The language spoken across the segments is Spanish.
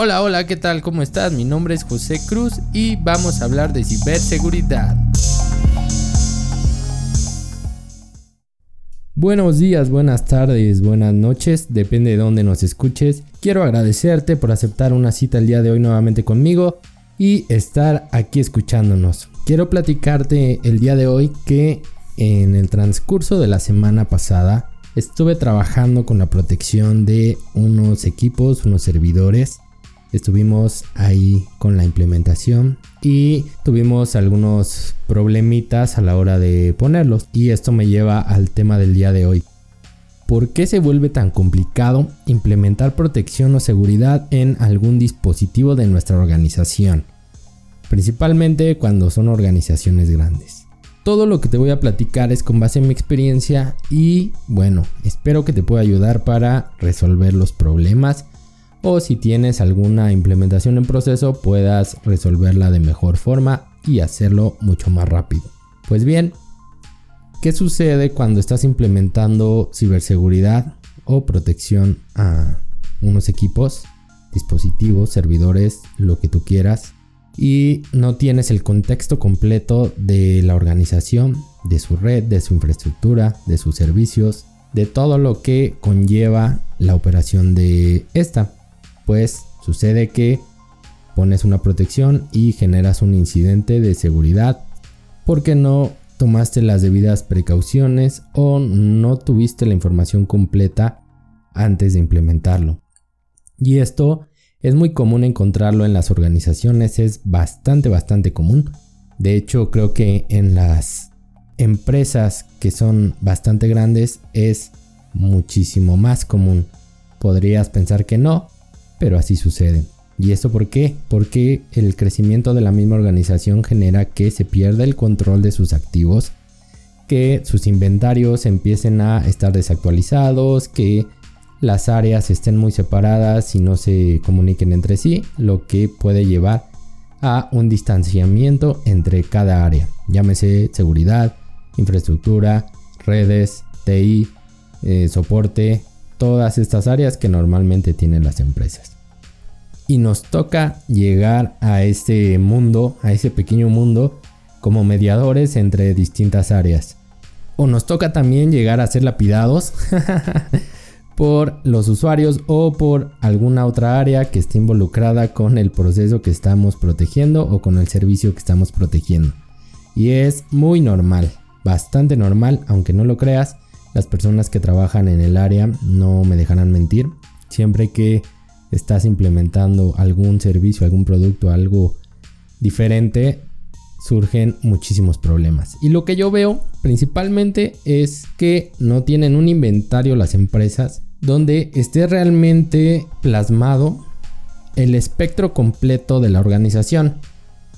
Hola, hola, ¿qué tal? ¿Cómo estás? Mi nombre es José Cruz y vamos a hablar de ciberseguridad. Buenos días, buenas tardes, buenas noches, depende de dónde nos escuches. Quiero agradecerte por aceptar una cita el día de hoy nuevamente conmigo y estar aquí escuchándonos. Quiero platicarte el día de hoy que en el transcurso de la semana pasada estuve trabajando con la protección de unos equipos, unos servidores estuvimos ahí con la implementación y tuvimos algunos problemitas a la hora de ponerlos y esto me lleva al tema del día de hoy. ¿Por qué se vuelve tan complicado implementar protección o seguridad en algún dispositivo de nuestra organización? Principalmente cuando son organizaciones grandes. Todo lo que te voy a platicar es con base en mi experiencia y bueno, espero que te pueda ayudar para resolver los problemas o si tienes alguna implementación en proceso puedas resolverla de mejor forma y hacerlo mucho más rápido. Pues bien, ¿qué sucede cuando estás implementando ciberseguridad o protección a unos equipos, dispositivos, servidores, lo que tú quieras? y no tienes el contexto completo de la organización, de su red, de su infraestructura, de sus servicios, de todo lo que conlleva la operación de esta pues sucede que pones una protección y generas un incidente de seguridad porque no tomaste las debidas precauciones o no tuviste la información completa antes de implementarlo. Y esto es muy común encontrarlo en las organizaciones, es bastante, bastante común. De hecho, creo que en las empresas que son bastante grandes es muchísimo más común. Podrías pensar que no, pero así sucede. ¿Y esto por qué? Porque el crecimiento de la misma organización genera que se pierda el control de sus activos, que sus inventarios empiecen a estar desactualizados, que las áreas estén muy separadas y no se comuniquen entre sí, lo que puede llevar a un distanciamiento entre cada área, llámese seguridad, infraestructura, redes, TI, eh, soporte, todas estas áreas que normalmente tienen las empresas. Y nos toca llegar a este mundo, a ese pequeño mundo, como mediadores entre distintas áreas. O nos toca también llegar a ser lapidados por los usuarios o por alguna otra área que esté involucrada con el proceso que estamos protegiendo o con el servicio que estamos protegiendo. Y es muy normal, bastante normal, aunque no lo creas, las personas que trabajan en el área no me dejarán mentir. Siempre que estás implementando algún servicio, algún producto, algo diferente, surgen muchísimos problemas. Y lo que yo veo principalmente es que no tienen un inventario las empresas donde esté realmente plasmado el espectro completo de la organización.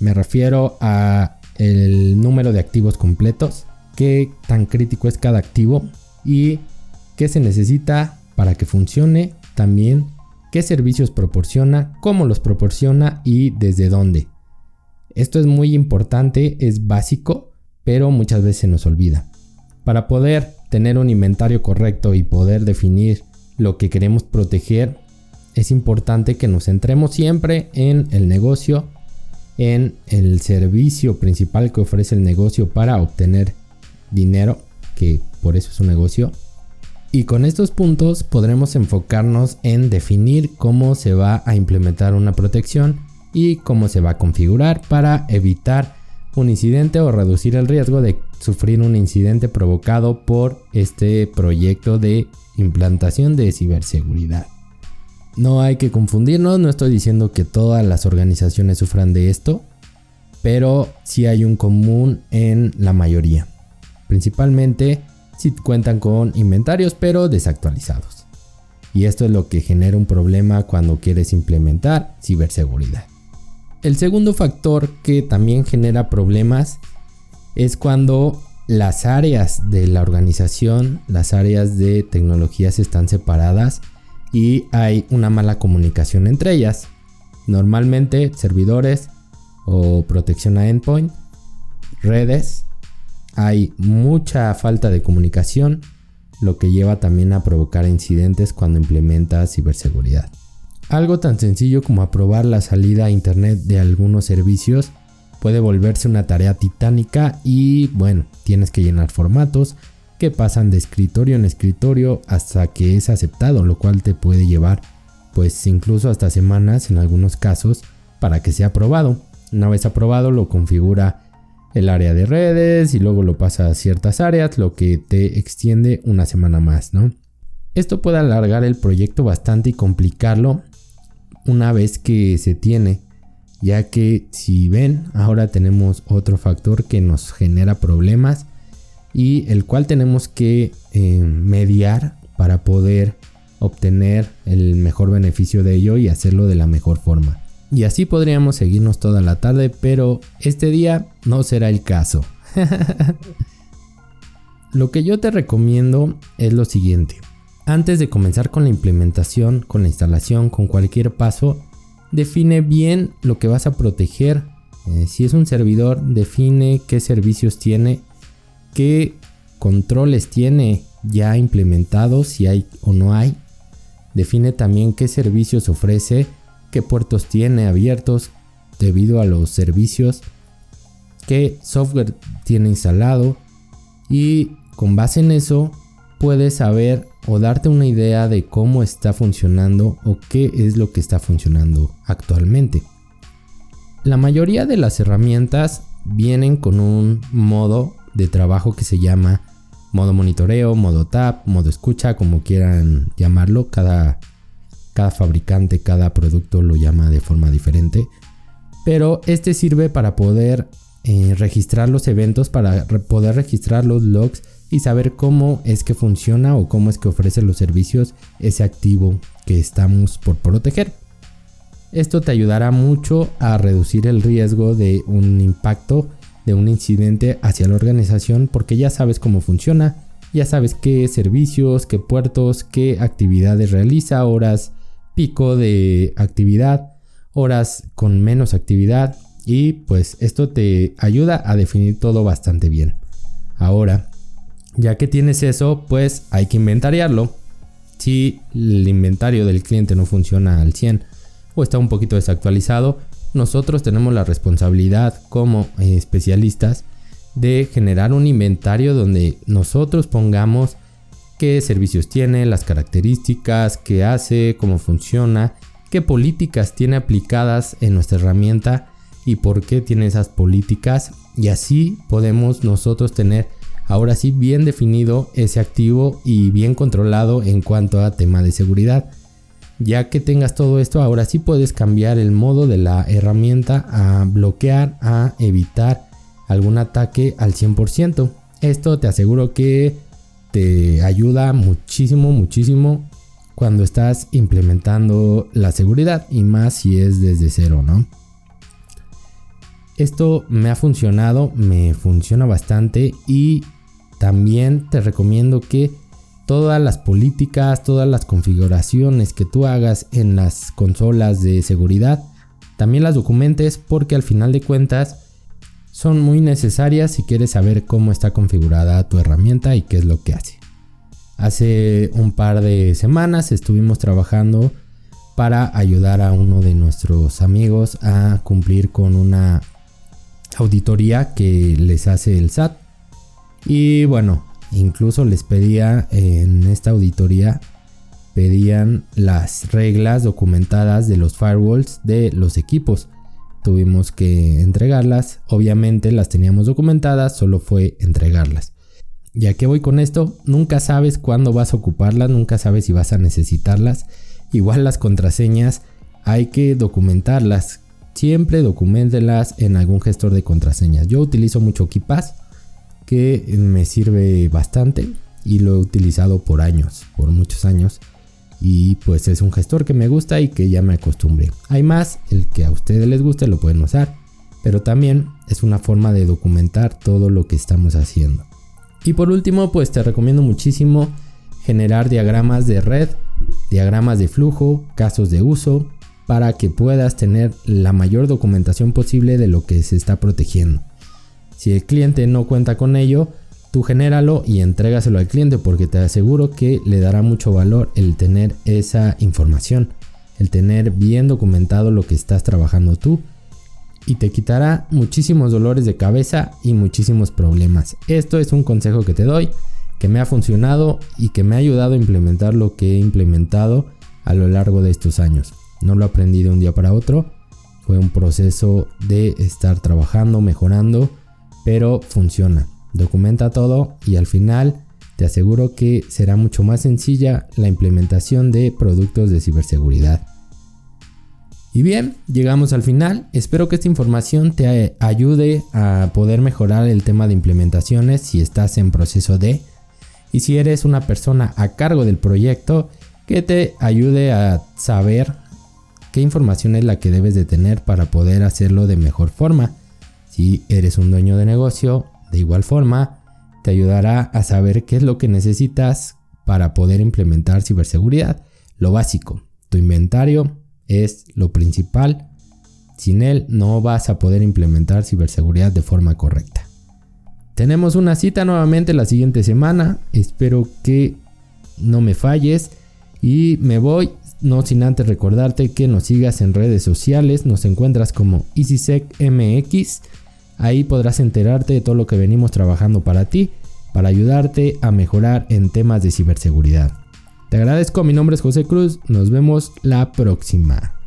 Me refiero a el número de activos completos, qué tan crítico es cada activo, y qué se necesita para que funcione también, qué servicios proporciona, cómo los proporciona y desde dónde. Esto es muy importante, es básico, pero muchas veces nos olvida. Para poder tener un inventario correcto y poder definir lo que queremos proteger, es importante que nos centremos siempre en el negocio, en el servicio principal que ofrece el negocio para obtener dinero que por eso es un negocio. Y con estos puntos podremos enfocarnos en definir cómo se va a implementar una protección y cómo se va a configurar para evitar un incidente o reducir el riesgo de sufrir un incidente provocado por este proyecto de implantación de ciberseguridad. No hay que confundirnos, no estoy diciendo que todas las organizaciones sufran de esto, pero sí hay un común en la mayoría principalmente si cuentan con inventarios pero desactualizados. Y esto es lo que genera un problema cuando quieres implementar ciberseguridad. El segundo factor que también genera problemas es cuando las áreas de la organización, las áreas de tecnologías están separadas y hay una mala comunicación entre ellas. Normalmente servidores o protección a endpoint, redes hay mucha falta de comunicación, lo que lleva también a provocar incidentes cuando implementas ciberseguridad. Algo tan sencillo como aprobar la salida a internet de algunos servicios puede volverse una tarea titánica y bueno, tienes que llenar formatos que pasan de escritorio en escritorio hasta que es aceptado, lo cual te puede llevar pues incluso hasta semanas en algunos casos para que sea aprobado. Una vez aprobado lo configura el área de redes y luego lo pasa a ciertas áreas, lo que te extiende una semana más, ¿no? Esto puede alargar el proyecto bastante y complicarlo una vez que se tiene, ya que si ven, ahora tenemos otro factor que nos genera problemas y el cual tenemos que eh, mediar para poder obtener el mejor beneficio de ello y hacerlo de la mejor forma. Y así podríamos seguirnos toda la tarde, pero este día no será el caso. lo que yo te recomiendo es lo siguiente. Antes de comenzar con la implementación, con la instalación, con cualquier paso, define bien lo que vas a proteger. Eh, si es un servidor, define qué servicios tiene, qué controles tiene ya implementados, si hay o no hay. Define también qué servicios ofrece, qué puertos tiene abiertos debido a los servicios, qué software tiene instalado y con base en eso puedes saber o darte una idea de cómo está funcionando o qué es lo que está funcionando actualmente. La mayoría de las herramientas vienen con un modo de trabajo que se llama modo monitoreo, modo tap, modo escucha, como quieran llamarlo. Cada, cada fabricante, cada producto lo llama de forma diferente. Pero este sirve para poder eh, registrar los eventos, para poder registrar los logs y saber cómo es que funciona o cómo es que ofrece los servicios ese activo que estamos por proteger. Esto te ayudará mucho a reducir el riesgo de un impacto de un incidente hacia la organización porque ya sabes cómo funciona, ya sabes qué servicios, qué puertos, qué actividades realiza, horas pico de actividad, horas con menos actividad y pues esto te ayuda a definir todo bastante bien. Ahora, ya que tienes eso, pues hay que inventariarlo. Si el inventario del cliente no funciona al 100 o está un poquito desactualizado, nosotros tenemos la responsabilidad como especialistas de generar un inventario donde nosotros pongamos qué servicios tiene, las características, qué hace, cómo funciona, qué políticas tiene aplicadas en nuestra herramienta y por qué tiene esas políticas y así podemos nosotros tener ahora sí bien definido ese activo y bien controlado en cuanto a tema de seguridad. Ya que tengas todo esto, ahora sí puedes cambiar el modo de la herramienta a bloquear, a evitar algún ataque al 100%. Esto te aseguro que ayuda muchísimo, muchísimo cuando estás implementando la seguridad y más si es desde cero, ¿no? Esto me ha funcionado, me funciona bastante y también te recomiendo que todas las políticas, todas las configuraciones que tú hagas en las consolas de seguridad, también las documentes porque al final de cuentas son muy necesarias si quieres saber cómo está configurada tu herramienta y qué es lo que hace. Hace un par de semanas estuvimos trabajando para ayudar a uno de nuestros amigos a cumplir con una auditoría que les hace el SAT. Y bueno, Incluso les pedía en esta auditoría, pedían las reglas documentadas de los firewalls de los equipos. Tuvimos que entregarlas, obviamente las teníamos documentadas, solo fue entregarlas. Ya que voy con esto, nunca sabes cuándo vas a ocuparlas, nunca sabes si vas a necesitarlas. Igual las contraseñas hay que documentarlas. Siempre documentenlas en algún gestor de contraseñas. Yo utilizo mucho KeePass que me sirve bastante y lo he utilizado por años, por muchos años. Y pues es un gestor que me gusta y que ya me acostumbré. Hay más, el que a ustedes les guste lo pueden usar, pero también es una forma de documentar todo lo que estamos haciendo. Y por último, pues te recomiendo muchísimo generar diagramas de red, diagramas de flujo, casos de uso, para que puedas tener la mayor documentación posible de lo que se está protegiendo. Si el cliente no cuenta con ello, tú genéralo y entrégaselo al cliente porque te aseguro que le dará mucho valor el tener esa información. el tener bien documentado lo que estás trabajando tú y te quitará muchísimos dolores de cabeza y muchísimos problemas. Esto es un consejo que te doy, que me ha funcionado y que me ha ayudado a implementar lo que he implementado a lo largo de estos años. No lo aprendí de un día para otro, fue un proceso de estar trabajando, mejorando, pero funciona. Documenta todo y al final te aseguro que será mucho más sencilla la implementación de productos de ciberseguridad. Y bien, llegamos al final. Espero que esta información te ayude a poder mejorar el tema de implementaciones si estás en proceso de y si eres una persona a cargo del proyecto que te ayude a saber qué información es la que debes de tener para poder hacerlo de mejor forma. Si eres un dueño de negocio, de igual forma, te ayudará a saber qué es lo que necesitas para poder implementar ciberseguridad. Lo básico, tu inventario es lo principal. Sin él no vas a poder implementar ciberseguridad de forma correcta. Tenemos una cita nuevamente la siguiente semana. Espero que no me falles. Y me voy, no sin antes recordarte que nos sigas en redes sociales. Nos encuentras como EasySecMX. Ahí podrás enterarte de todo lo que venimos trabajando para ti, para ayudarte a mejorar en temas de ciberseguridad. Te agradezco, mi nombre es José Cruz. Nos vemos la próxima.